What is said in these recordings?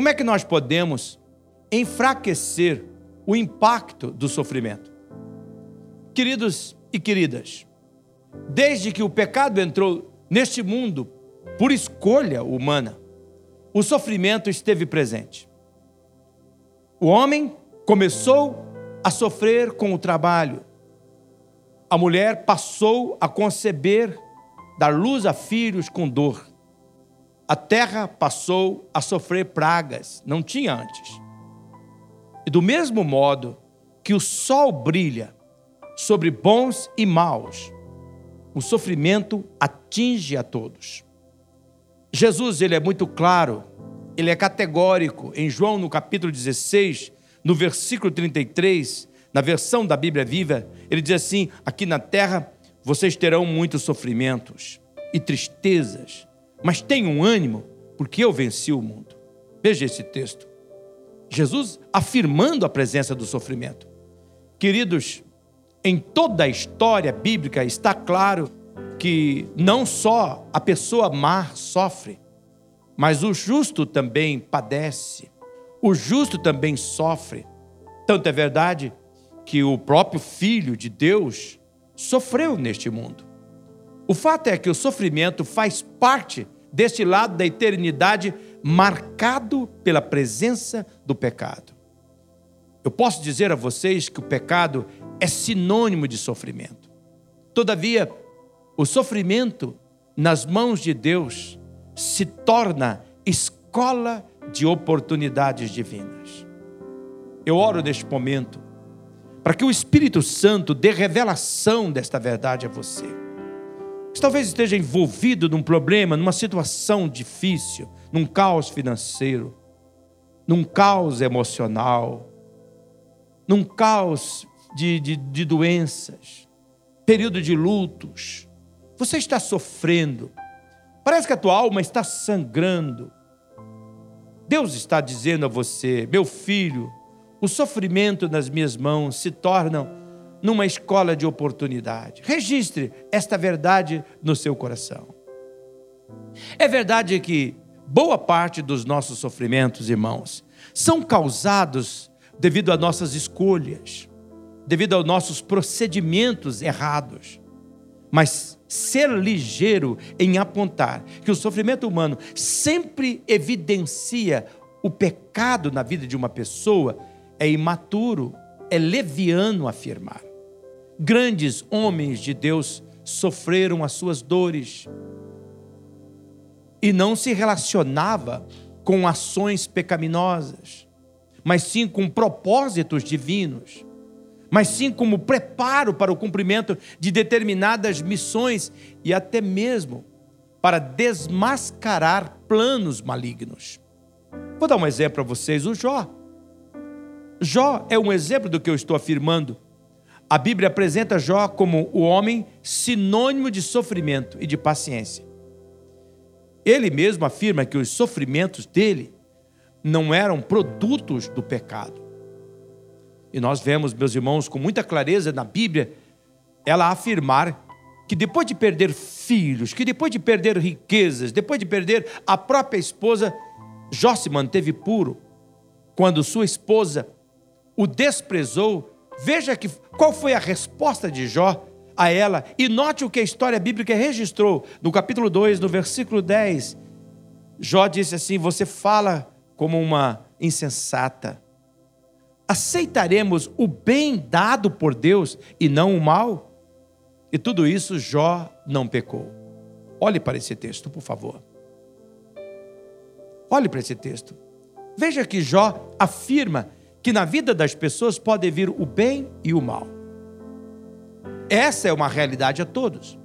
Como é que nós podemos enfraquecer o impacto do sofrimento? Queridos e queridas, desde que o pecado entrou neste mundo por escolha humana, o sofrimento esteve presente. O homem começou a sofrer com o trabalho. A mulher passou a conceber, dar luz a filhos com dor. A terra passou a sofrer pragas, não tinha antes. E do mesmo modo que o sol brilha sobre bons e maus, o sofrimento atinge a todos. Jesus, ele é muito claro, ele é categórico em João no capítulo 16, no versículo 33, na versão da Bíblia Viva, ele diz assim: Aqui na terra vocês terão muitos sofrimentos e tristezas, mas tenham ânimo, porque eu venci o mundo. Veja esse texto. Jesus afirmando a presença do sofrimento. Queridos, em toda a história bíblica está claro que não só a pessoa má sofre, mas o justo também padece, o justo também sofre. Tanto é verdade que o próprio Filho de Deus sofreu neste mundo. O fato é que o sofrimento faz parte deste lado da eternidade marcado pela presença do pecado. Eu posso dizer a vocês que o pecado é sinônimo de sofrimento. Todavia, o sofrimento nas mãos de Deus se torna escola de oportunidades divinas. Eu oro neste momento para que o Espírito Santo dê revelação desta verdade a você. Que talvez esteja envolvido num problema, numa situação difícil, num caos financeiro, num caos emocional, num caos de, de, de doenças, período de lutos. Você está sofrendo. Parece que a tua alma está sangrando. Deus está dizendo a você, meu filho, o sofrimento nas minhas mãos se torna numa escola de oportunidade. Registre esta verdade no seu coração. É verdade que boa parte dos nossos sofrimentos, irmãos, são causados devido a nossas escolhas, devido aos nossos procedimentos errados. Mas ser ligeiro em apontar que o sofrimento humano sempre evidencia o pecado na vida de uma pessoa é imaturo, é leviano afirmar. Grandes homens de Deus sofreram as suas dores, e não se relacionava com ações pecaminosas, mas sim com propósitos divinos, mas sim como preparo para o cumprimento de determinadas missões e até mesmo para desmascarar planos malignos. Vou dar um exemplo para vocês: o Jó. Jó é um exemplo do que eu estou afirmando. A Bíblia apresenta Jó como o homem sinônimo de sofrimento e de paciência. Ele mesmo afirma que os sofrimentos dele não eram produtos do pecado. E nós vemos, meus irmãos, com muita clareza na Bíblia, ela afirmar que depois de perder filhos, que depois de perder riquezas, depois de perder a própria esposa, Jó se manteve puro. Quando sua esposa o desprezou, veja que qual foi a resposta de Jó a ela. E note o que a história bíblica registrou no capítulo 2, no versículo 10. Jó disse assim: Você fala como uma insensata. Aceitaremos o bem dado por Deus e não o mal? E tudo isso Jó não pecou. Olhe para esse texto, por favor. Olhe para esse texto. Veja que Jó afirma que na vida das pessoas pode vir o bem e o mal. Essa é uma realidade a todos.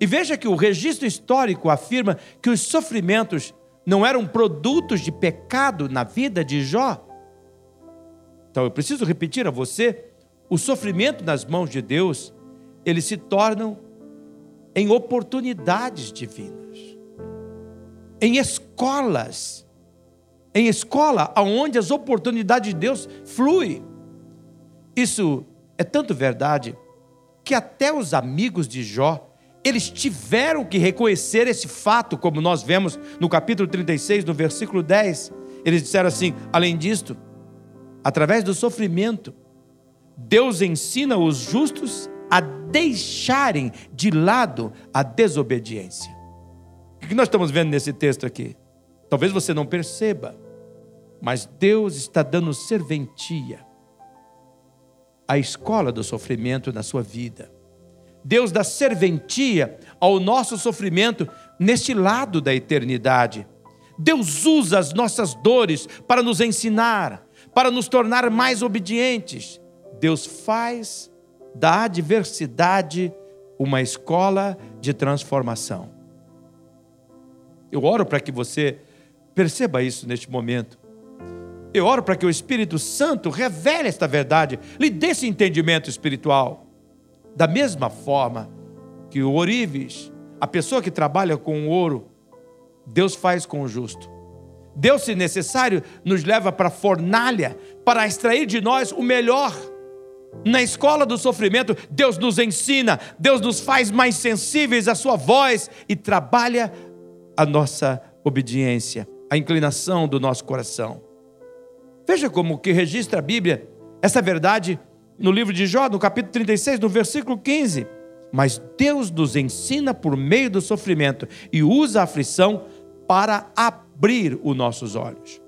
E veja que o registro histórico afirma que os sofrimentos não eram produtos de pecado na vida de Jó. Então eu preciso repetir a você: o sofrimento nas mãos de Deus, eles se tornam em oportunidades divinas, em escolas, em escola aonde as oportunidades de Deus fluem. Isso é tanto verdade que até os amigos de Jó, eles tiveram que reconhecer esse fato, como nós vemos no capítulo 36, no versículo 10. Eles disseram assim: além disto, através do sofrimento, Deus ensina os justos a deixarem de lado a desobediência. O que nós estamos vendo nesse texto aqui? Talvez você não perceba, mas Deus está dando serventia à escola do sofrimento na sua vida. Deus dá serventia ao nosso sofrimento neste lado da eternidade. Deus usa as nossas dores para nos ensinar, para nos tornar mais obedientes. Deus faz da adversidade uma escola de transformação. Eu oro para que você perceba isso neste momento. Eu oro para que o Espírito Santo revele esta verdade, lhe dê esse entendimento espiritual. Da mesma forma que o orives, a pessoa que trabalha com o ouro, Deus faz com o justo. Deus, se necessário, nos leva para a fornalha para extrair de nós o melhor. Na escola do sofrimento, Deus nos ensina, Deus nos faz mais sensíveis à Sua voz e trabalha a nossa obediência, a inclinação do nosso coração. Veja como que registra a Bíblia essa verdade no livro de Jó, no capítulo 36, no versículo 15. Mas Deus nos ensina por meio do sofrimento e usa a aflição para abrir os nossos olhos.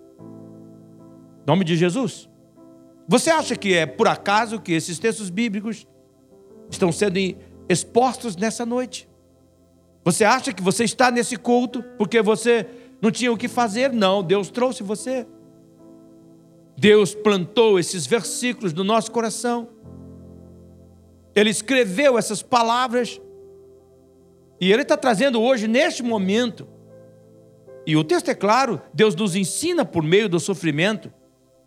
Em nome de Jesus. Você acha que é por acaso que esses textos bíblicos estão sendo expostos nessa noite? Você acha que você está nesse culto porque você não tinha o que fazer? Não, Deus trouxe você. Deus plantou esses versículos no nosso coração. Ele escreveu essas palavras. E Ele está trazendo hoje, neste momento. E o texto é claro: Deus nos ensina por meio do sofrimento.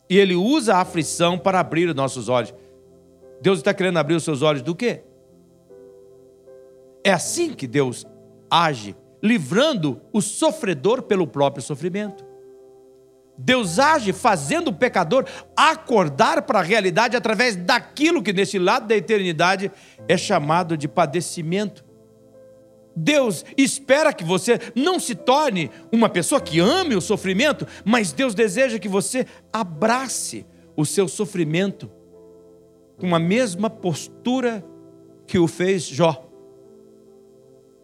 E Ele usa a aflição para abrir os nossos olhos. Deus está querendo abrir os seus olhos do quê? É assim que Deus age, livrando o sofredor pelo próprio sofrimento. Deus age fazendo o pecador acordar para a realidade através daquilo que nesse lado da eternidade é chamado de padecimento. Deus espera que você não se torne uma pessoa que ame o sofrimento, mas Deus deseja que você abrace o seu sofrimento com a mesma postura que o fez Jó,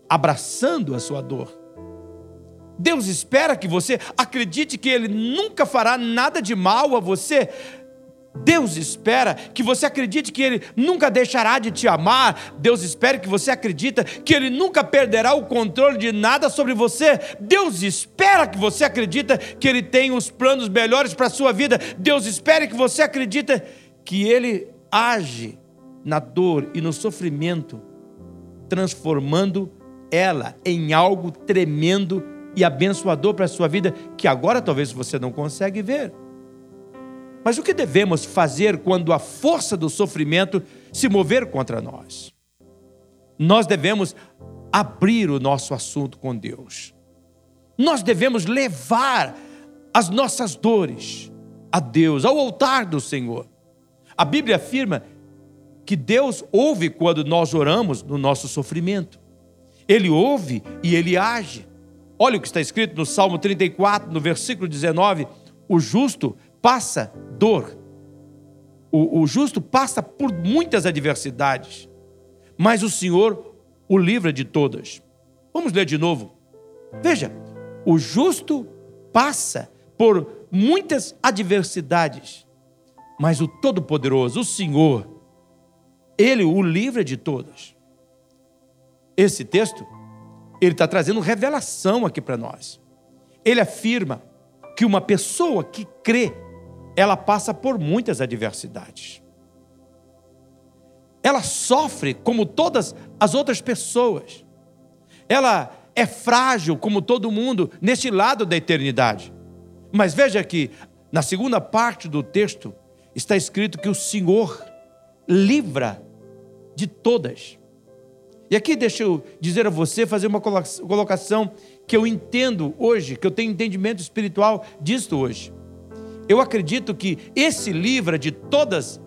abraçando a sua dor. Deus espera que você acredite que Ele nunca fará nada de mal a você. Deus espera que você acredite que Ele nunca deixará de te amar. Deus espera que você acredite que Ele nunca perderá o controle de nada sobre você. Deus espera que você acredite que Ele tem os planos melhores para a sua vida. Deus espera que você acredite que Ele age na dor e no sofrimento, transformando ela em algo tremendo e abençoador para a sua vida que agora talvez você não consegue ver. Mas o que devemos fazer quando a força do sofrimento se mover contra nós? Nós devemos abrir o nosso assunto com Deus. Nós devemos levar as nossas dores a Deus, ao altar do Senhor. A Bíblia afirma que Deus ouve quando nós oramos no nosso sofrimento. Ele ouve e ele age. Olha o que está escrito no Salmo 34, no versículo 19: o justo passa dor, o, o justo passa por muitas adversidades, mas o Senhor o livra de todas. Vamos ler de novo. Veja, o justo passa por muitas adversidades, mas o Todo-Poderoso, o Senhor, ele o livra de todas. Esse texto ele está trazendo revelação aqui para nós. Ele afirma que uma pessoa que crê, ela passa por muitas adversidades. Ela sofre como todas as outras pessoas. Ela é frágil como todo mundo neste lado da eternidade. Mas veja que na segunda parte do texto está escrito que o Senhor livra de todas. E aqui deixa eu dizer a você, fazer uma colocação que eu entendo hoje, que eu tenho entendimento espiritual disto hoje. Eu acredito que esse livra de todas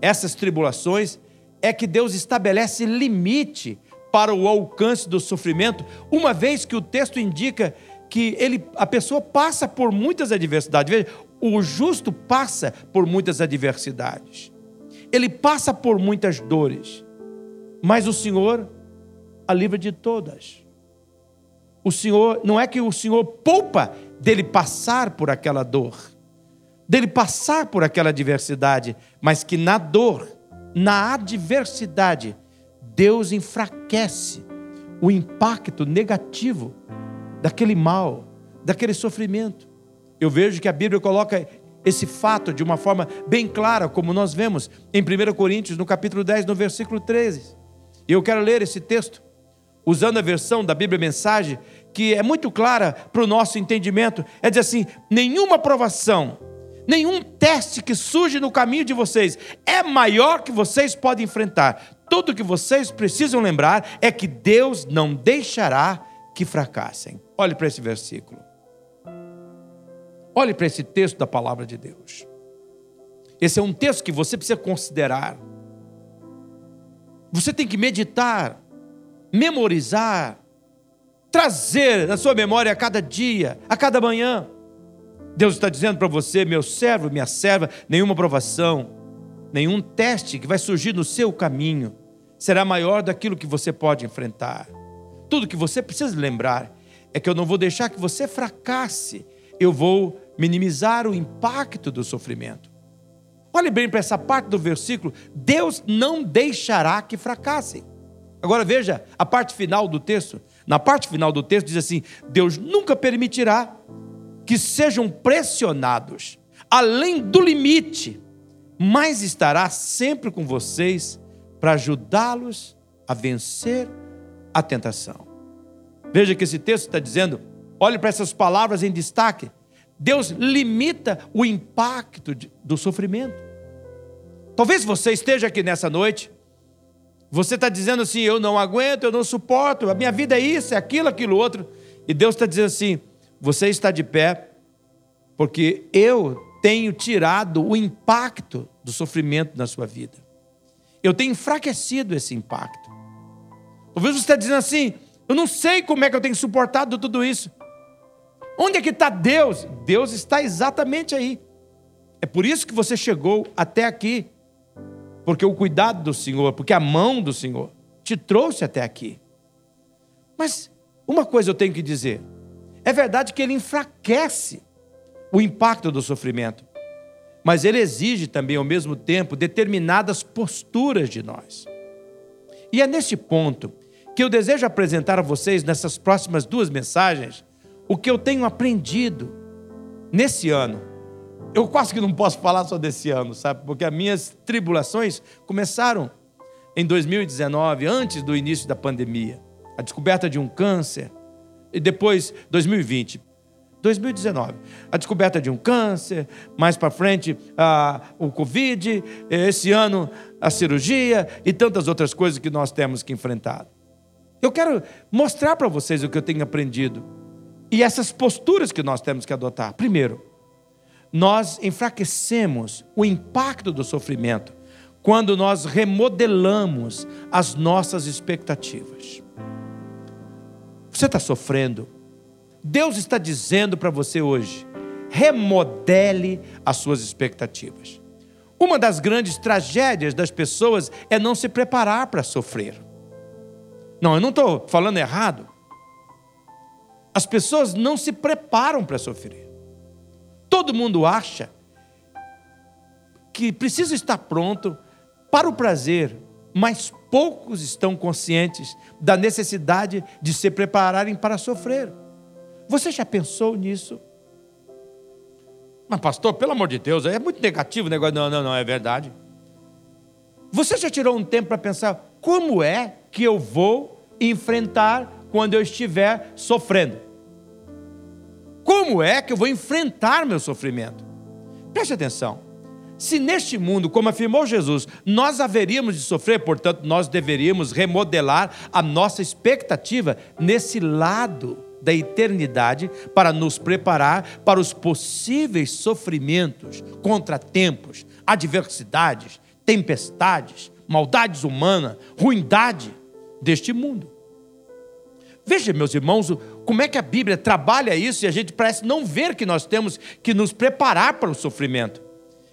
essas tribulações é que Deus estabelece limite para o alcance do sofrimento, uma vez que o texto indica que ele, a pessoa passa por muitas adversidades. Veja, o justo passa por muitas adversidades. Ele passa por muitas dores. Mas o Senhor a livra de todas. O Senhor, não é que o Senhor poupa dele passar por aquela dor, dele passar por aquela adversidade, mas que na dor, na adversidade, Deus enfraquece o impacto negativo daquele mal, daquele sofrimento. Eu vejo que a Bíblia coloca esse fato de uma forma bem clara, como nós vemos em 1 Coríntios, no capítulo 10, no versículo 13. E eu quero ler esse texto, usando a versão da Bíblia Mensagem, que é muito clara para o nosso entendimento. É dizer assim: nenhuma provação, nenhum teste que surge no caminho de vocês é maior que vocês podem enfrentar. Tudo que vocês precisam lembrar é que Deus não deixará que fracassem. Olhe para esse versículo. Olhe para esse texto da palavra de Deus. Esse é um texto que você precisa considerar. Você tem que meditar, memorizar, trazer na sua memória a cada dia, a cada manhã. Deus está dizendo para você, meu servo, minha serva, nenhuma provação, nenhum teste que vai surgir no seu caminho será maior daquilo que você pode enfrentar. Tudo que você precisa lembrar é que eu não vou deixar que você fracasse, eu vou minimizar o impacto do sofrimento. Olhe bem para essa parte do versículo: Deus não deixará que fracassem. Agora veja a parte final do texto. Na parte final do texto diz assim: Deus nunca permitirá que sejam pressionados além do limite, mas estará sempre com vocês para ajudá-los a vencer a tentação. Veja que esse texto está dizendo, olhe para essas palavras em destaque. Deus limita o impacto do sofrimento. Talvez você esteja aqui nessa noite você está dizendo assim: eu não aguento, eu não suporto, a minha vida é isso, é aquilo, aquilo outro. E Deus está dizendo assim: você está de pé, porque eu tenho tirado o impacto do sofrimento na sua vida. Eu tenho enfraquecido esse impacto. Talvez você está dizendo assim: eu não sei como é que eu tenho suportado tudo isso. Onde é que está Deus? Deus está exatamente aí. É por isso que você chegou até aqui porque o cuidado do Senhor, porque a mão do Senhor te trouxe até aqui. Mas uma coisa eu tenho que dizer: é verdade que ele enfraquece o impacto do sofrimento, mas ele exige também, ao mesmo tempo, determinadas posturas de nós. E é nesse ponto que eu desejo apresentar a vocês, nessas próximas duas mensagens, o que eu tenho aprendido nesse ano eu quase que não posso falar só desse ano, sabe? Porque as minhas tribulações começaram em 2019, antes do início da pandemia. A descoberta de um câncer. E depois, 2020. 2019, a descoberta de um câncer, mais para frente a, o Covid, esse ano a cirurgia e tantas outras coisas que nós temos que enfrentar. Eu quero mostrar para vocês o que eu tenho aprendido e essas posturas que nós temos que adotar. Primeiro, nós enfraquecemos o impacto do sofrimento quando nós remodelamos as nossas expectativas. Você está sofrendo? Deus está dizendo para você hoje: remodele as suas expectativas. Uma das grandes tragédias das pessoas é não se preparar para sofrer. Não, eu não estou falando errado. As pessoas não se preparam para sofrer. Todo mundo acha que precisa estar pronto para o prazer, mas poucos estão conscientes da necessidade de se prepararem para sofrer. Você já pensou nisso? Mas, pastor, pelo amor de Deus, é muito negativo o negócio. Não, não, não, é verdade. Você já tirou um tempo para pensar como é que eu vou enfrentar quando eu estiver sofrendo? Como é que eu vou enfrentar meu sofrimento? Preste atenção. Se neste mundo, como afirmou Jesus, nós haveríamos de sofrer, portanto, nós deveríamos remodelar a nossa expectativa nesse lado da eternidade para nos preparar para os possíveis sofrimentos, contratempos, adversidades, tempestades, maldades humanas, ruindade deste mundo. Veja, meus irmãos, como é que a Bíblia trabalha isso e a gente parece não ver que nós temos que nos preparar para o sofrimento.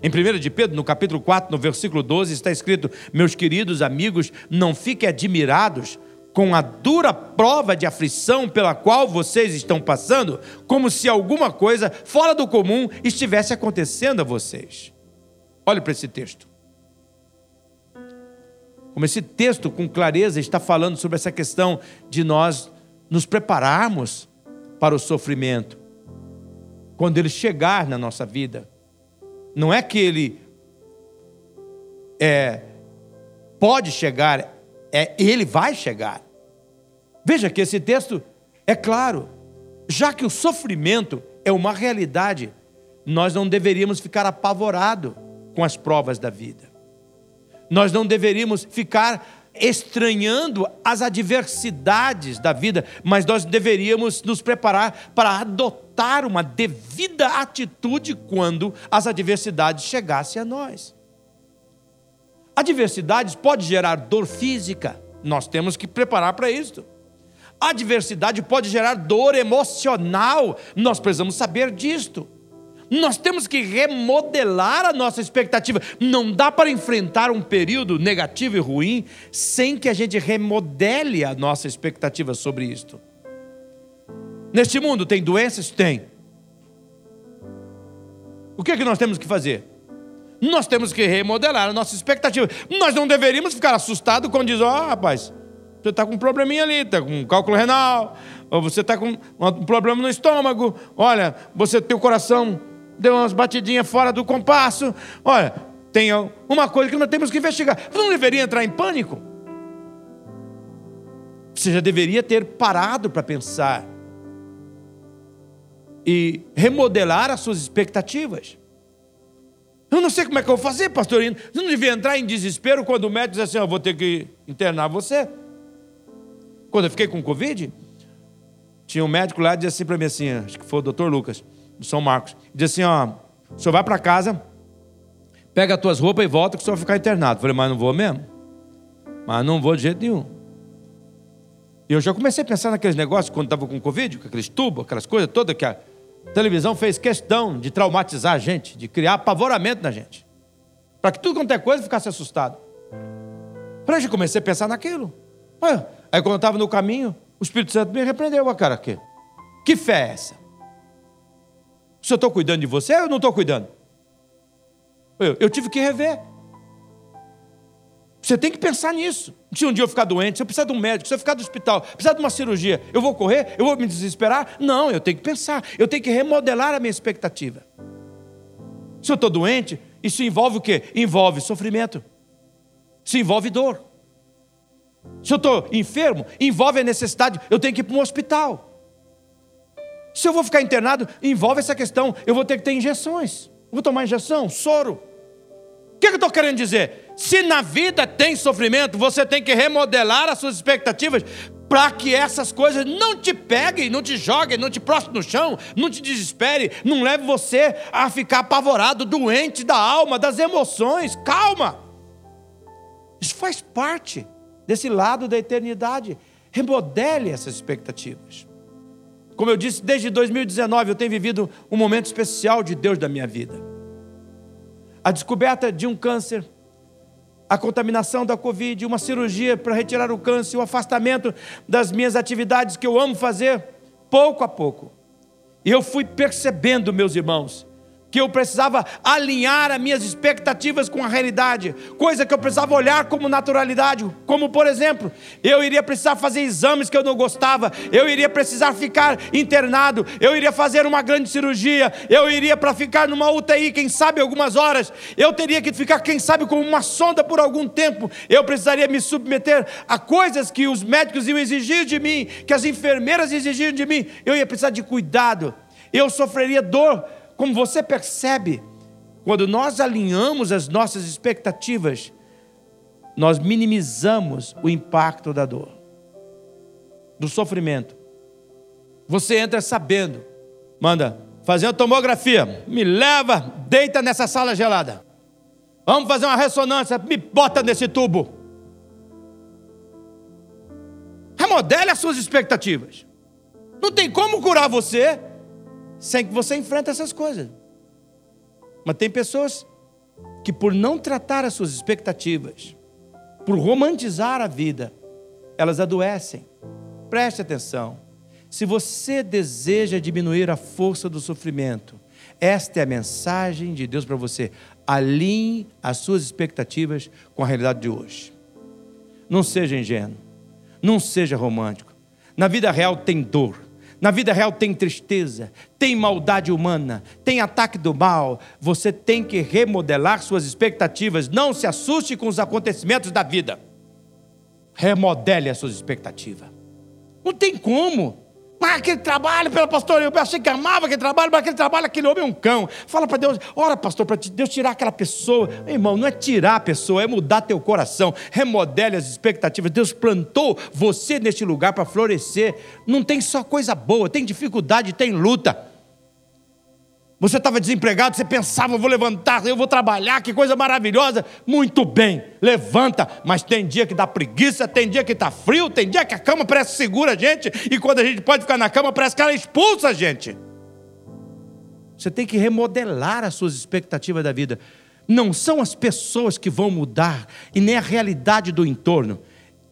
Em 1 de Pedro, no capítulo 4, no versículo 12, está escrito: Meus queridos amigos, não fiquem admirados com a dura prova de aflição pela qual vocês estão passando, como se alguma coisa fora do comum estivesse acontecendo a vocês. Olhe para esse texto. Como esse texto, com clareza, está falando sobre essa questão de nós nos prepararmos para o sofrimento. Quando ele chegar na nossa vida, não é que ele é, pode chegar, é ele vai chegar. Veja que esse texto é claro. Já que o sofrimento é uma realidade, nós não deveríamos ficar apavorados com as provas da vida. Nós não deveríamos ficar estranhando as adversidades da vida, mas nós deveríamos nos preparar para adotar uma devida atitude quando as adversidades chegassem a nós. Adversidades pode gerar dor física, nós temos que preparar para isso. Adversidade pode gerar dor emocional, nós precisamos saber disto. Nós temos que remodelar a nossa expectativa. Não dá para enfrentar um período negativo e ruim sem que a gente remodele a nossa expectativa sobre isto. Neste mundo tem doenças? Tem. O que é que nós temos que fazer? Nós temos que remodelar a nossa expectativa. Nós não deveríamos ficar assustados quando diz: Ó, oh, rapaz, você está com um probleminha ali, está com um cálculo renal, ou você está com um problema no estômago, olha, você tem o coração deu umas batidinhas fora do compasso. Olha, tem uma coisa que nós temos que investigar. Você não deveria entrar em pânico? Você já deveria ter parado para pensar e remodelar as suas expectativas. Eu não sei como é que eu vou fazer, pastorino. Você não devia entrar em desespero quando o médico diz assim: Eu vou ter que internar você. Quando eu fiquei com Covid, tinha um médico lá que dizia assim para mim assim, acho que foi o doutor Lucas do São Marcos. Diz assim: ó, o senhor vai para casa, pega as tuas roupas e volta que o senhor vai ficar internado. falei, mas não vou mesmo. Mas não vou de jeito nenhum. E eu já comecei a pensar naqueles negócios quando estava com Covid, com aqueles tubos, aquelas coisas todas que a televisão fez questão de traumatizar a gente, de criar apavoramento na gente. Para que tudo quanto é coisa ficasse assustado. Para eu comecei a pensar naquilo. Aí quando eu estava no caminho, o Espírito Santo me repreendeu, cara, que, que fé é essa? Se eu estou cuidando de você eu não estou cuidando? Eu, eu tive que rever. Você tem que pensar nisso. Se um dia eu ficar doente, se eu precisar de um médico, se eu ficar do hospital, precisar de uma cirurgia, eu vou correr? Eu vou me desesperar? Não, eu tenho que pensar. Eu tenho que remodelar a minha expectativa. Se eu estou doente, isso envolve o quê? Envolve sofrimento. Isso envolve dor. Se eu estou enfermo, envolve a necessidade, eu tenho que ir para um hospital. Se eu vou ficar internado, envolve essa questão. Eu vou ter que ter injeções. Vou tomar injeção, soro. O que, é que eu estou querendo dizer? Se na vida tem sofrimento, você tem que remodelar as suas expectativas para que essas coisas não te peguem, não te joguem, não te prostem no chão, não te desespere, não leve você a ficar apavorado, doente da alma, das emoções. Calma! Isso faz parte desse lado da eternidade. Remodele essas expectativas. Como eu disse, desde 2019 eu tenho vivido um momento especial de Deus da minha vida. A descoberta de um câncer, a contaminação da Covid, uma cirurgia para retirar o câncer, o afastamento das minhas atividades que eu amo fazer, pouco a pouco. E eu fui percebendo, meus irmãos, que eu precisava alinhar as minhas expectativas com a realidade, coisa que eu precisava olhar como naturalidade, como por exemplo, eu iria precisar fazer exames que eu não gostava, eu iria precisar ficar internado, eu iria fazer uma grande cirurgia, eu iria para ficar numa UTI, quem sabe algumas horas, eu teria que ficar, quem sabe, com uma sonda por algum tempo, eu precisaria me submeter a coisas que os médicos iam exigir de mim, que as enfermeiras exigiam de mim, eu ia precisar de cuidado, eu sofreria dor como você percebe, quando nós alinhamos as nossas expectativas, nós minimizamos o impacto da dor, do sofrimento. Você entra sabendo, manda fazer uma tomografia, me leva, deita nessa sala gelada. Vamos fazer uma ressonância, me bota nesse tubo. Remodele as suas expectativas. Não tem como curar você sem que você enfrente essas coisas. Mas tem pessoas que, por não tratar as suas expectativas, por romantizar a vida, elas adoecem. Preste atenção. Se você deseja diminuir a força do sofrimento, esta é a mensagem de Deus para você. Alinhe as suas expectativas com a realidade de hoje. Não seja ingênuo. Não seja romântico. Na vida real tem dor. Na vida real tem tristeza, tem maldade humana, tem ataque do mal. Você tem que remodelar suas expectativas. Não se assuste com os acontecimentos da vida. Remodele as suas expectativas. Não tem como. Mas aquele trabalho, pelo pastor, eu achei que amava aquele trabalho, mas aquele trabalho, aquele homem é um cão. Fala para Deus, ora, pastor, para Deus tirar aquela pessoa. Meu irmão, não é tirar a pessoa, é mudar teu coração. Remodele as expectativas. Deus plantou você neste lugar para florescer. Não tem só coisa boa, tem dificuldade, tem luta. Você estava desempregado, você pensava, eu vou levantar, eu vou trabalhar, que coisa maravilhosa. Muito bem, levanta, mas tem dia que dá preguiça, tem dia que está frio, tem dia que a cama parece segura a gente, e quando a gente pode ficar na cama, parece que ela expulsa a gente. Você tem que remodelar as suas expectativas da vida. Não são as pessoas que vão mudar, e nem a realidade do entorno.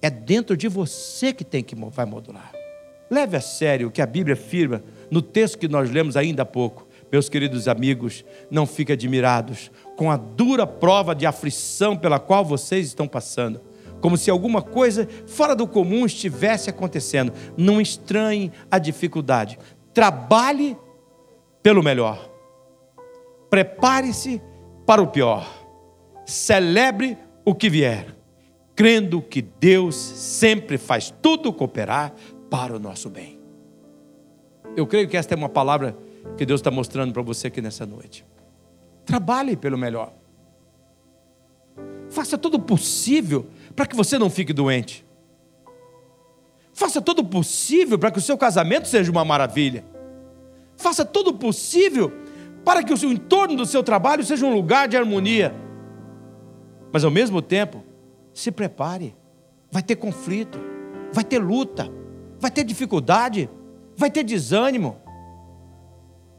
É dentro de você que tem que vai modular. Leve a sério o que a Bíblia afirma no texto que nós lemos ainda há pouco. Meus queridos amigos, não fiquem admirados com a dura prova de aflição pela qual vocês estão passando, como se alguma coisa fora do comum estivesse acontecendo. Não estranhe a dificuldade. Trabalhe pelo melhor. Prepare-se para o pior. Celebre o que vier, crendo que Deus sempre faz tudo cooperar para o nosso bem. Eu creio que esta é uma palavra que Deus está mostrando para você aqui nessa noite. Trabalhe pelo melhor. Faça todo possível para que você não fique doente. Faça todo possível para que o seu casamento seja uma maravilha. Faça todo possível para que o entorno do seu trabalho seja um lugar de harmonia. Mas ao mesmo tempo, se prepare. Vai ter conflito, vai ter luta, vai ter dificuldade, vai ter desânimo.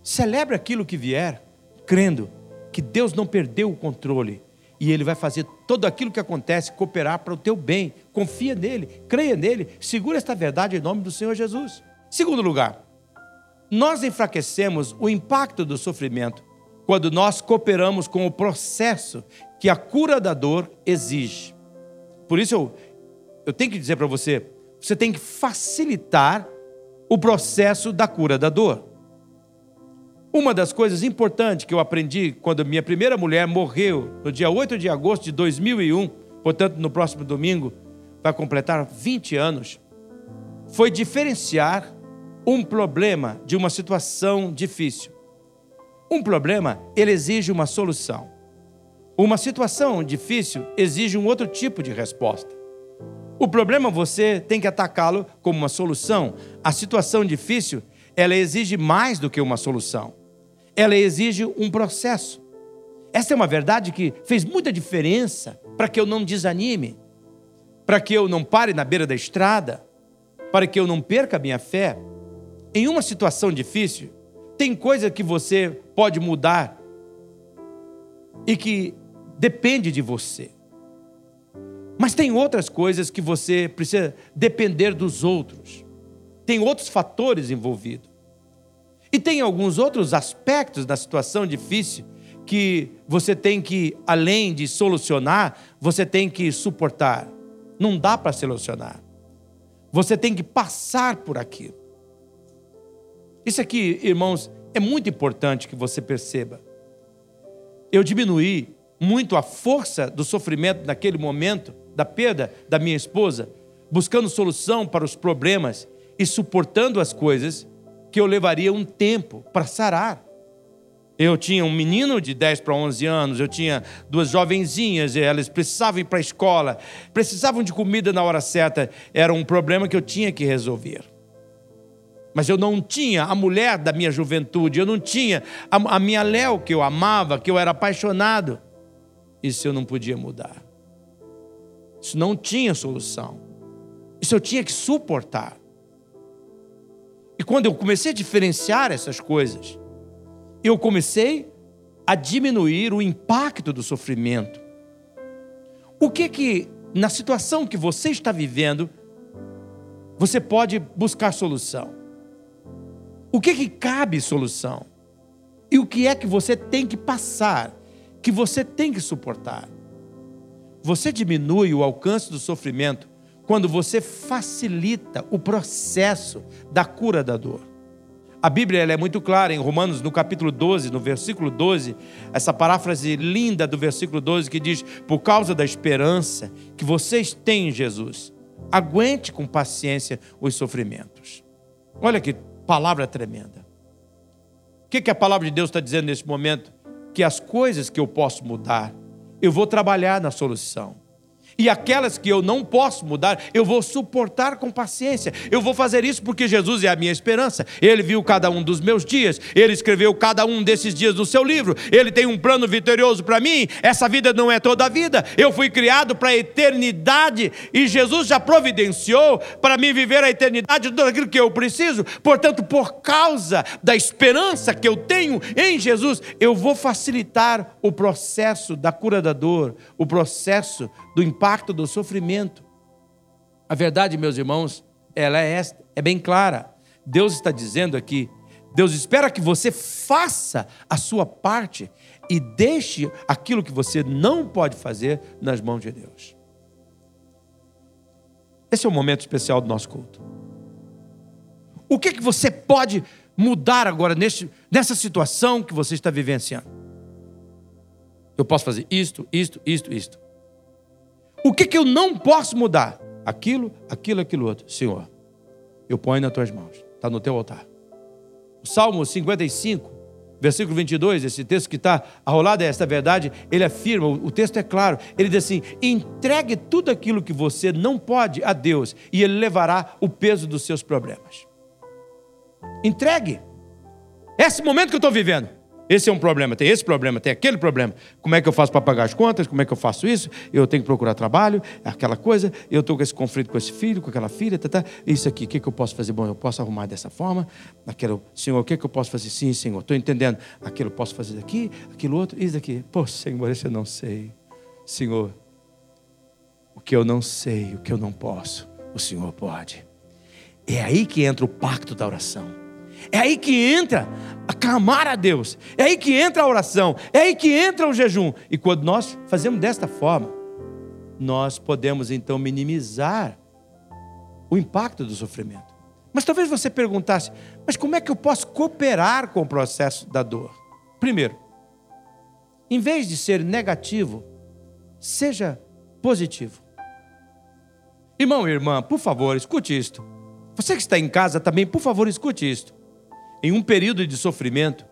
Celebre aquilo que vier, crendo que Deus não perdeu o controle e Ele vai fazer tudo aquilo que acontece cooperar para o teu bem. Confia nele, creia nele, segura esta verdade em nome do Senhor Jesus. Segundo lugar, nós enfraquecemos o impacto do sofrimento quando nós cooperamos com o processo que a cura da dor exige. Por isso eu, eu tenho que dizer para você, você tem que facilitar o processo da cura da dor. Uma das coisas importantes que eu aprendi quando minha primeira mulher morreu no dia 8 de agosto de 2001, portanto, no próximo domingo, vai completar 20 anos, foi diferenciar um problema de uma situação difícil. Um problema, ele exige uma solução. Uma situação difícil exige um outro tipo de resposta. O problema você tem que atacá-lo como uma solução. A situação difícil, ela exige mais do que uma solução ela exige um processo. Essa é uma verdade que fez muita diferença para que eu não desanime, para que eu não pare na beira da estrada, para que eu não perca a minha fé. Em uma situação difícil, tem coisa que você pode mudar e que depende de você. Mas tem outras coisas que você precisa depender dos outros. Tem outros fatores envolvidos. E tem alguns outros aspectos da situação difícil que você tem que, além de solucionar, você tem que suportar. Não dá para solucionar. Você tem que passar por aquilo. Isso aqui, irmãos, é muito importante que você perceba. Eu diminuí muito a força do sofrimento naquele momento, da perda da minha esposa, buscando solução para os problemas e suportando as coisas que eu levaria um tempo para sarar. Eu tinha um menino de 10 para 11 anos, eu tinha duas jovenzinhas, elas precisavam ir para a escola, precisavam de comida na hora certa, era um problema que eu tinha que resolver. Mas eu não tinha a mulher da minha juventude, eu não tinha a, a minha Léo que eu amava, que eu era apaixonado. Isso eu não podia mudar. Isso não tinha solução. Isso eu tinha que suportar. E quando eu comecei a diferenciar essas coisas, eu comecei a diminuir o impacto do sofrimento. O que que na situação que você está vivendo, você pode buscar solução? O que que cabe solução? E o que é que você tem que passar, que você tem que suportar? Você diminui o alcance do sofrimento quando você facilita o processo da cura da dor. A Bíblia é muito clara em Romanos, no capítulo 12, no versículo 12, essa paráfrase linda do versículo 12 que diz: Por causa da esperança que vocês têm em Jesus, aguente com paciência os sofrimentos. Olha que palavra tremenda. O que, que a palavra de Deus está dizendo nesse momento? Que as coisas que eu posso mudar, eu vou trabalhar na solução. E aquelas que eu não posso mudar, eu vou suportar com paciência. Eu vou fazer isso porque Jesus é a minha esperança. Ele viu cada um dos meus dias, ele escreveu cada um desses dias no seu livro. Ele tem um plano vitorioso para mim. Essa vida não é toda a vida. Eu fui criado para a eternidade e Jesus já providenciou para mim viver a eternidade tudo aquilo que eu preciso. Portanto, por causa da esperança que eu tenho em Jesus, eu vou facilitar o processo da cura da dor, o processo do impacto do sofrimento. A verdade, meus irmãos, ela é esta, é bem clara. Deus está dizendo aqui, Deus espera que você faça a sua parte e deixe aquilo que você não pode fazer nas mãos de Deus. Esse é o momento especial do nosso culto. O que, que você pode mudar agora neste, nessa situação que você está vivenciando? Eu posso fazer isto, isto, isto, isto. O que, que eu não posso mudar? Aquilo, aquilo, aquilo outro. Senhor, eu ponho nas tuas mãos. Está no teu altar. O Salmo 55, versículo 22, esse texto que está arrolado é esta verdade, ele afirma, o texto é claro, ele diz assim: entregue tudo aquilo que você não pode a Deus e Ele levará o peso dos seus problemas. Entregue. Esse momento que eu estou vivendo. Esse é um problema, tem esse problema, tem aquele problema. Como é que eu faço para pagar as contas? Como é que eu faço isso? Eu tenho que procurar trabalho, aquela coisa. Eu estou com esse conflito com esse filho, com aquela filha, tá, tá. isso aqui, o que, que eu posso fazer? Bom, eu posso arrumar dessa forma. Aquilo, Senhor, o que, que eu posso fazer? Sim, Senhor, estou entendendo. Aquilo eu posso fazer daqui, aquilo outro, isso daqui. Pô, Senhor, isso eu não sei. Senhor, o que eu não sei, o que eu não posso, o Senhor pode. É aí que entra o pacto da oração. É aí que entra a clamar a Deus. É aí que entra a oração. É aí que entra o jejum. E quando nós fazemos desta forma, nós podemos então minimizar o impacto do sofrimento. Mas talvez você perguntasse: mas como é que eu posso cooperar com o processo da dor? Primeiro, em vez de ser negativo, seja positivo. Irmão e irmã, por favor, escute isto. Você que está em casa também, por favor, escute isto em um período de sofrimento,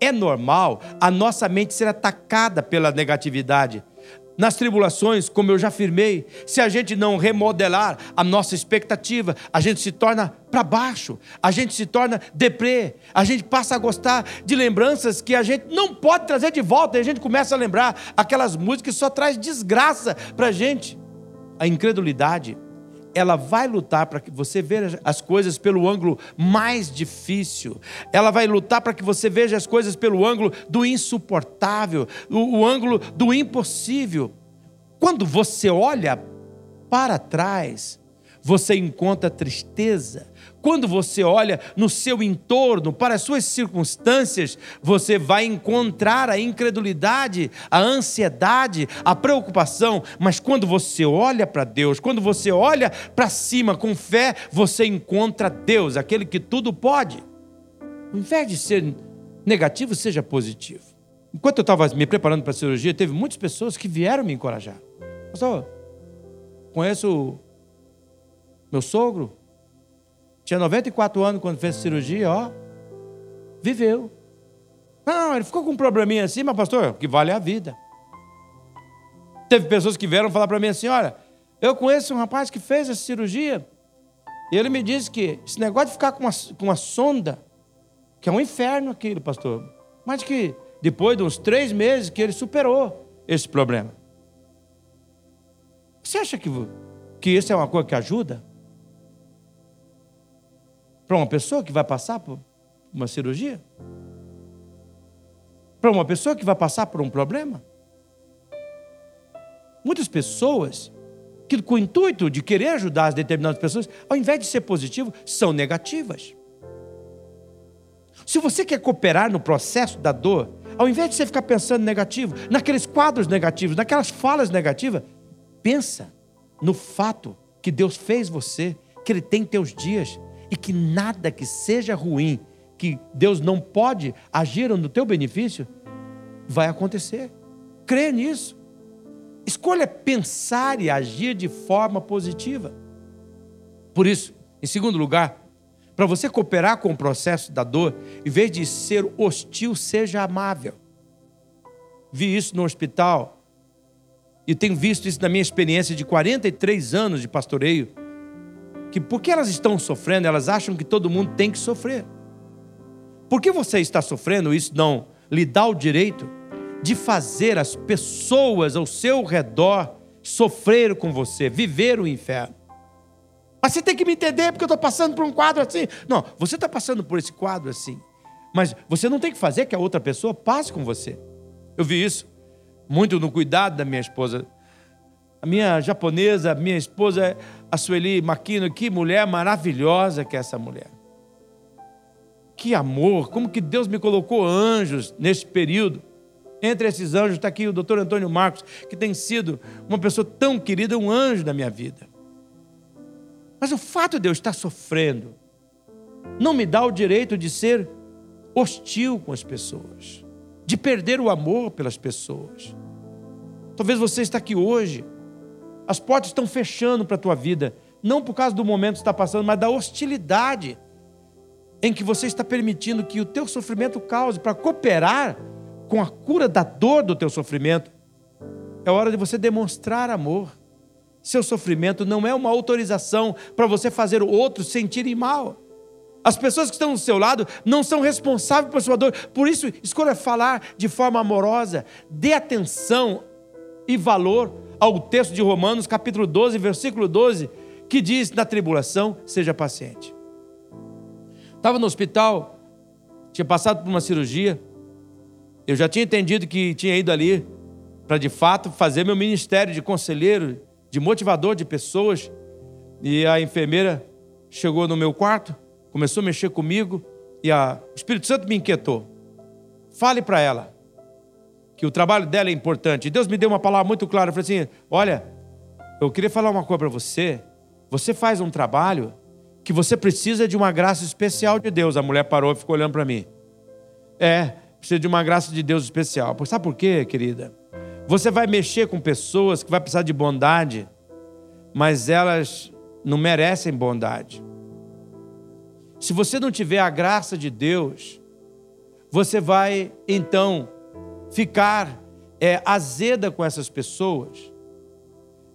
é normal a nossa mente ser atacada pela negatividade. Nas tribulações, como eu já afirmei, se a gente não remodelar a nossa expectativa, a gente se torna para baixo, a gente se torna deprê, a gente passa a gostar de lembranças que a gente não pode trazer de volta, e a gente começa a lembrar aquelas músicas que só traz desgraça para a gente. A incredulidade ela vai lutar para que você veja as coisas pelo ângulo mais difícil. Ela vai lutar para que você veja as coisas pelo ângulo do insuportável, o, o ângulo do impossível. Quando você olha para trás, você encontra tristeza, quando você olha no seu entorno, para as suas circunstâncias, você vai encontrar a incredulidade, a ansiedade, a preocupação, mas quando você olha para Deus, quando você olha para cima com fé, você encontra Deus, aquele que tudo pode. Ao invés de ser negativo, seja positivo. Enquanto eu estava me preparando para a cirurgia, teve muitas pessoas que vieram me encorajar. Pastor, conheço meu sogro, tinha 94 anos quando fez a cirurgia, ó. Viveu. Não, ele ficou com um probleminha assim, mas pastor, o que vale a vida. Teve pessoas que vieram falar para mim assim: olha, eu conheço um rapaz que fez essa cirurgia, e ele me disse que esse negócio de ficar com uma, com uma sonda, que é um inferno aquilo, pastor, mas que depois de uns três meses que ele superou esse problema. Você acha que, que isso é uma coisa que ajuda? Para uma pessoa que vai passar por uma cirurgia? Para uma pessoa que vai passar por um problema? Muitas pessoas que, com o intuito de querer ajudar as determinadas pessoas, ao invés de ser positivo, são negativas. Se você quer cooperar no processo da dor, ao invés de você ficar pensando negativo, naqueles quadros negativos, naquelas falas negativas, pensa no fato que Deus fez você, que Ele tem teus dias e que nada que seja ruim, que Deus não pode agir no teu benefício, vai acontecer. Crê nisso. Escolha pensar e agir de forma positiva. Por isso, em segundo lugar, para você cooperar com o processo da dor, em vez de ser hostil, seja amável. Vi isso no hospital e tenho visto isso na minha experiência de 43 anos de pastoreio. Que porque elas estão sofrendo, elas acham que todo mundo tem que sofrer. Porque você está sofrendo, isso não lhe dá o direito de fazer as pessoas ao seu redor sofrer com você, viver o inferno. Mas você tem que me entender porque eu estou passando por um quadro assim. Não, você está passando por esse quadro assim. Mas você não tem que fazer que a outra pessoa passe com você. Eu vi isso muito no cuidado da minha esposa. A minha japonesa, a minha esposa, a Sueli Maquino, que mulher maravilhosa que é essa mulher. Que amor, como que Deus me colocou anjos nesse período entre esses anjos está aqui o doutor Antônio Marcos, que tem sido uma pessoa tão querida, um anjo da minha vida. Mas o fato de eu estar sofrendo não me dá o direito de ser hostil com as pessoas, de perder o amor pelas pessoas. Talvez você está aqui hoje, as portas estão fechando para a tua vida, não por causa do momento que está passando, mas da hostilidade em que você está permitindo que o teu sofrimento cause para cooperar com a cura da dor do teu sofrimento, é hora de você demonstrar amor. Seu sofrimento não é uma autorização para você fazer o outro sentirem mal. As pessoas que estão do seu lado não são responsáveis por sua dor. Por isso, escolha falar de forma amorosa. Dê atenção e valor ao texto de Romanos, capítulo 12, versículo 12, que diz: Na tribulação, seja paciente. Estava no hospital, tinha passado por uma cirurgia. Eu já tinha entendido que tinha ido ali para de fato fazer meu ministério de conselheiro, de motivador de pessoas. E a enfermeira chegou no meu quarto, começou a mexer comigo e a... o Espírito Santo me inquietou. Fale para ela que o trabalho dela é importante. Deus me deu uma palavra muito clara. Eu falei assim: olha, eu queria falar uma coisa para você. Você faz um trabalho que você precisa de uma graça especial de Deus. A mulher parou e ficou olhando para mim. É, precisa de uma graça de Deus especial. Sabe por quê, querida? Você vai mexer com pessoas que vai precisar de bondade, mas elas não merecem bondade. Se você não tiver a graça de Deus, você vai então ficar é, azeda com essas pessoas.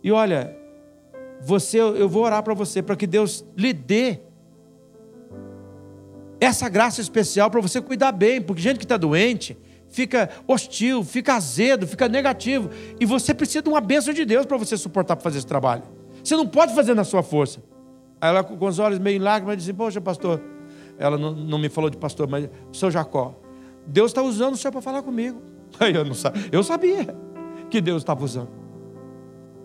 E olha, você, eu vou orar para você para que Deus lhe dê essa graça especial para você cuidar bem, porque gente que está doente fica hostil, fica azedo, fica negativo, e você precisa de uma bênção de Deus para você suportar para fazer esse trabalho. Você não pode fazer na sua força. Aí ela, com os olhos meio em lágrimas, disse: Poxa, pastor, ela não, não me falou de pastor, mas seu Jacó, Deus está usando o senhor para falar comigo. Eu não sabia, eu sabia que Deus estava usando.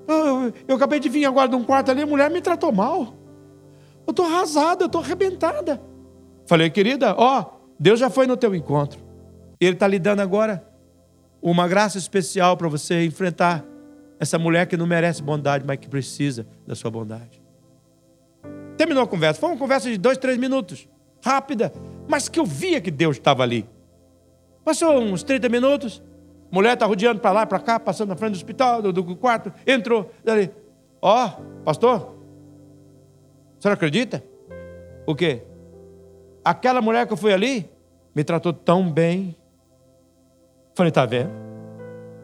Eu, eu, acabei de vir agora de um quarto ali, a mulher me tratou mal. Eu estou arrasada, eu estou arrebentada. Falei, querida, ó, Deus já foi no teu encontro. Ele está lhe dando agora uma graça especial para você enfrentar essa mulher que não merece bondade, mas que precisa da sua bondade. Terminou a conversa. Foi uma conversa de dois, três minutos. Rápida, mas que eu via que Deus estava ali. Passou uns 30 minutos. Mulher está rodeando para lá para cá, passando na frente do hospital, do, do quarto. Entrou. Dali. Ó, oh, pastor, a senhora acredita? O quê? aquela mulher que eu fui ali me tratou tão bem. Falei, tá vendo?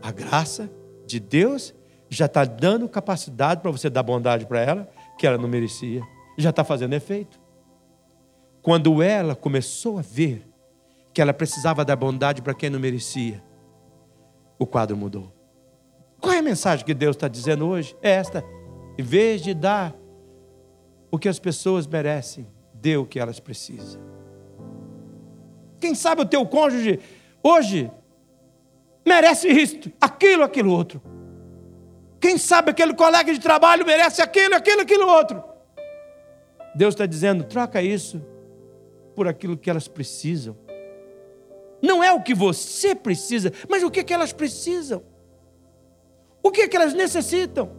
A graça de Deus já está dando capacidade para você dar bondade para ela, que ela não merecia. Já está fazendo efeito. Quando ela começou a ver que ela precisava dar bondade para quem não merecia, o quadro mudou. Qual é a mensagem que Deus está dizendo hoje? É esta: em vez de dar o que as pessoas merecem, dê o que elas precisam. Quem sabe o teu cônjuge hoje merece isto, aquilo, aquilo outro. Quem sabe aquele colega de trabalho merece aquilo, aquilo, aquilo outro. Deus está dizendo: troca isso por aquilo que elas precisam. Não é o que você precisa, mas o que, que elas precisam. O que, que elas necessitam.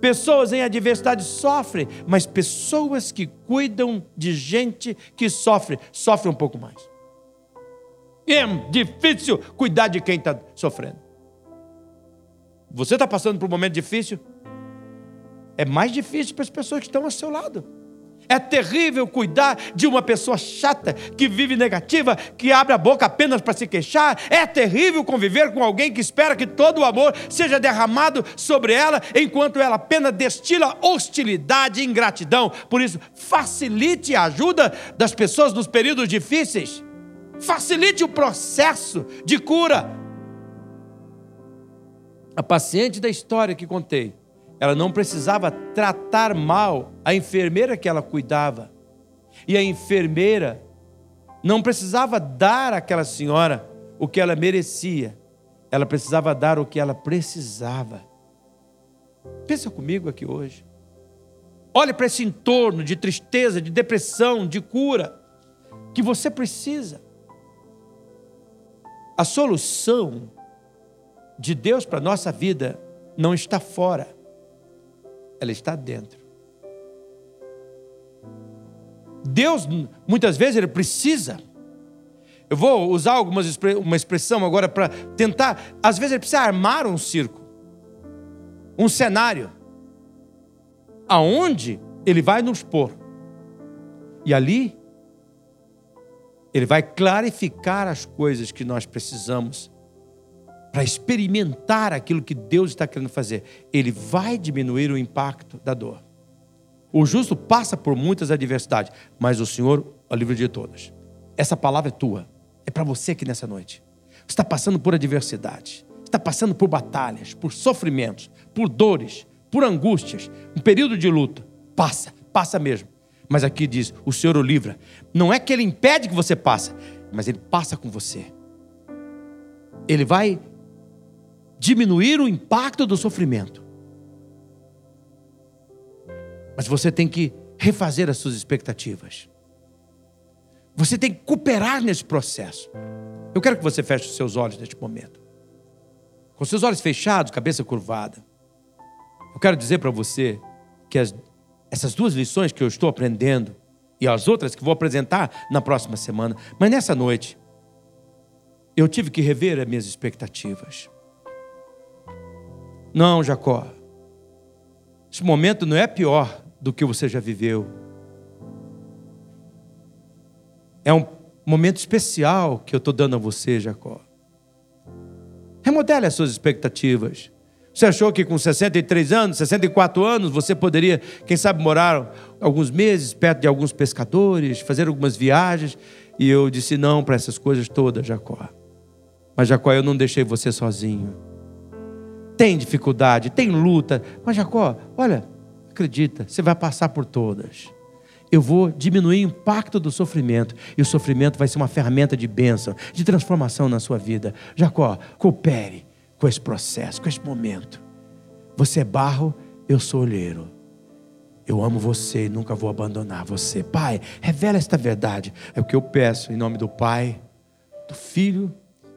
Pessoas em adversidade sofrem, mas pessoas que cuidam de gente que sofre, sofrem um pouco mais. É difícil cuidar de quem está sofrendo. Você está passando por um momento difícil? É mais difícil para as pessoas que estão ao seu lado. É terrível cuidar de uma pessoa chata, que vive negativa, que abre a boca apenas para se queixar. É terrível conviver com alguém que espera que todo o amor seja derramado sobre ela, enquanto ela apenas destila hostilidade e ingratidão. Por isso, facilite a ajuda das pessoas nos períodos difíceis. Facilite o processo de cura. A paciente da história que contei, ela não precisava tratar mal a enfermeira que ela cuidava. E a enfermeira não precisava dar àquela senhora o que ela merecia. Ela precisava dar o que ela precisava. Pensa comigo aqui hoje. Olhe para esse entorno de tristeza, de depressão, de cura que você precisa. A solução de Deus para a nossa vida não está fora, ela está dentro. Deus, muitas vezes, ele precisa. Eu vou usar algumas, uma expressão agora para tentar. Às vezes, ele precisa armar um circo, um cenário, aonde ele vai nos pôr. E ali ele vai clarificar as coisas que nós precisamos para experimentar aquilo que Deus está querendo fazer. Ele vai diminuir o impacto da dor. O justo passa por muitas adversidades, mas o Senhor é livre de todas. Essa palavra é tua, é para você aqui nessa noite. Você está passando por adversidade, está passando por batalhas, por sofrimentos, por dores, por angústias, um período de luta. Passa, passa mesmo. Mas aqui diz: o Senhor o livra. Não é que ele impede que você passe, mas ele passa com você. Ele vai diminuir o impacto do sofrimento. Mas você tem que refazer as suas expectativas. Você tem que cooperar nesse processo. Eu quero que você feche os seus olhos neste momento. Com seus olhos fechados, cabeça curvada. Eu quero dizer para você que as essas duas lições que eu estou aprendendo e as outras que vou apresentar na próxima semana. Mas nessa noite, eu tive que rever as minhas expectativas. Não, Jacó, esse momento não é pior do que você já viveu. É um momento especial que eu estou dando a você, Jacó. Remodele as suas expectativas. Você achou que com 63 anos, 64 anos, você poderia, quem sabe, morar alguns meses perto de alguns pescadores, fazer algumas viagens? E eu disse não para essas coisas todas, Jacó. Mas, Jacó, eu não deixei você sozinho. Tem dificuldade, tem luta. Mas, Jacó, olha, acredita, você vai passar por todas. Eu vou diminuir o impacto do sofrimento. E o sofrimento vai ser uma ferramenta de bênção, de transformação na sua vida. Jacó, coopere com esse processo, com esse momento. Você é barro, eu sou olheiro. Eu amo você e nunca vou abandonar você. Pai, revela esta verdade. É o que eu peço em nome do Pai, do Filho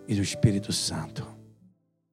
e do Espírito Santo.